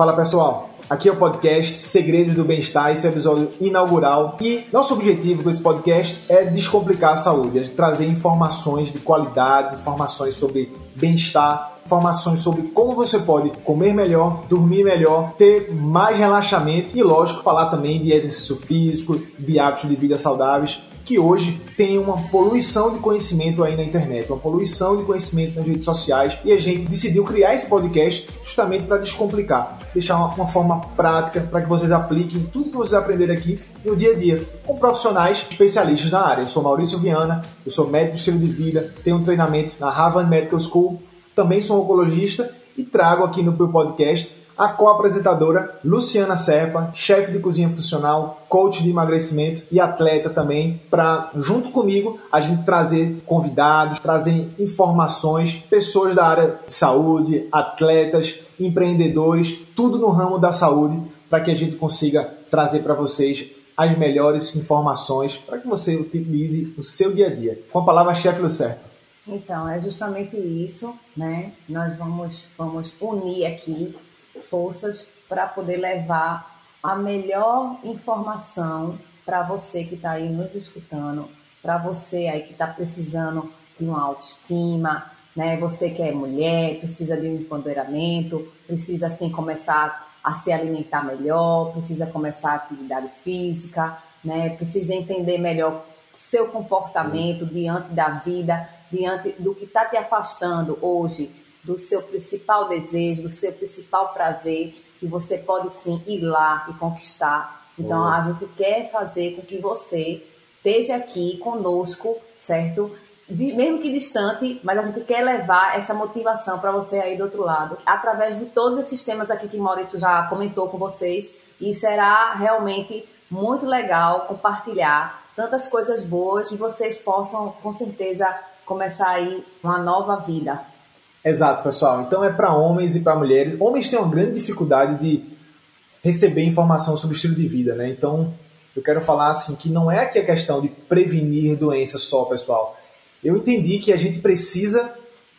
Fala pessoal, aqui é o podcast Segredos do Bem-Estar, esse é o episódio inaugural. E nosso objetivo com esse podcast é descomplicar a saúde, é trazer informações de qualidade, informações sobre bem-estar, informações sobre como você pode comer melhor, dormir melhor, ter mais relaxamento e, lógico, falar também de exercício físico, de hábitos de vida saudáveis que hoje tem uma poluição de conhecimento aí na internet, uma poluição de conhecimento nas redes sociais, e a gente decidiu criar esse podcast justamente para descomplicar, deixar uma, uma forma prática para que vocês apliquem tudo que vocês aprenderam aqui no dia a dia, com profissionais especialistas na área. Eu sou Maurício Viana, eu sou médico de estilo de vida, tenho um treinamento na Harvard Medical School, também sou oncologista e trago aqui no meu podcast a co-apresentadora Luciana Serpa, chefe de cozinha funcional, coach de emagrecimento e atleta também, para junto comigo a gente trazer convidados, trazer informações, pessoas da área de saúde, atletas, empreendedores, tudo no ramo da saúde, para que a gente consiga trazer para vocês as melhores informações para que você utilize no seu dia a dia. Com a palavra, chefe Lucerpa. Então, é justamente isso, né? Nós vamos, vamos unir aqui forças para poder levar a melhor informação para você que está aí nos escutando, para você aí que está precisando de uma autoestima, né? Você que é mulher, precisa de um empoderamento, precisa assim começar a se alimentar melhor, precisa começar a atividade física, né? Precisa entender melhor seu comportamento diante da vida, diante do que está te afastando hoje do seu principal desejo, do seu principal prazer, que você pode sim ir lá e conquistar. Então a gente quer fazer com que você esteja aqui conosco, certo? De, mesmo que distante, mas a gente quer levar essa motivação para você aí do outro lado, através de todos esses temas aqui que Maurício já comentou com vocês, e será realmente muito legal compartilhar tantas coisas boas que vocês possam, com certeza, começar aí uma nova vida. Exato, pessoal. Então é para homens e para mulheres. Homens têm uma grande dificuldade de receber informação sobre estilo de vida, né? Então eu quero falar assim que não é aqui a questão de prevenir doenças só, pessoal. Eu entendi que a gente precisa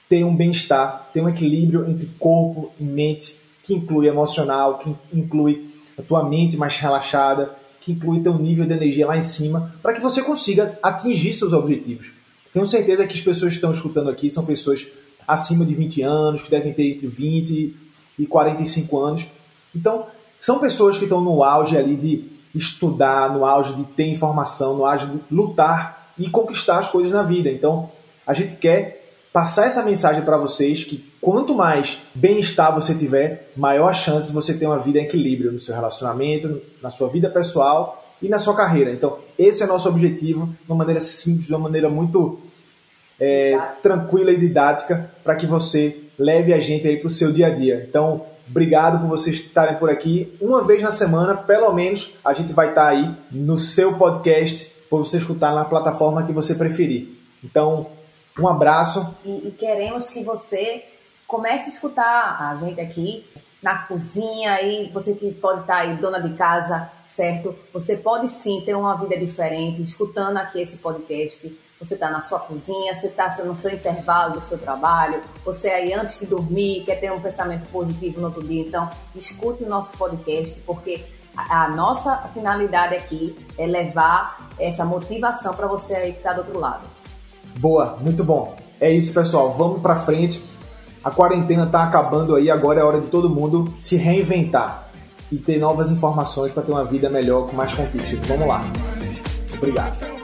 ter um bem-estar, ter um equilíbrio entre corpo e mente, que inclui emocional, que inclui a tua mente mais relaxada, que inclui teu nível de energia lá em cima, para que você consiga atingir seus objetivos. Tenho certeza que as pessoas que estão escutando aqui são pessoas acima de 20 anos, que devem ter entre 20 e 45 anos. Então, são pessoas que estão no auge ali de estudar, no auge de ter informação, no auge de lutar e conquistar as coisas na vida. Então, a gente quer passar essa mensagem para vocês que quanto mais bem-estar você tiver, maior a chance você ter uma vida em equilíbrio no seu relacionamento, na sua vida pessoal e na sua carreira. Então, esse é o nosso objetivo, de uma maneira simples, de uma maneira muito é, tranquila e didática para que você leve a gente aí para o seu dia a dia. Então, obrigado por vocês estarem por aqui. Uma vez na semana, pelo menos, a gente vai estar aí no seu podcast para você escutar na plataforma que você preferir. Então, um abraço. E, e queremos que você comece a escutar a gente aqui na cozinha aí, você que pode estar aí dona de casa, certo? Você pode sim ter uma vida diferente escutando aqui esse podcast você está na sua cozinha, você está no seu intervalo do seu trabalho, você aí antes de dormir quer ter um pensamento positivo no outro dia. Então, escute o nosso podcast, porque a, nossa finalidade aqui é levar essa motivação para você aí que está do outro lado. Boa, muito bom. É isso, pessoal. Vamos para frente. A quarentena está acabando aí, agora é hora de todo mundo se reinventar e ter novas informações para ter uma vida melhor, com mais conquistas. Vamos lá. Obrigado.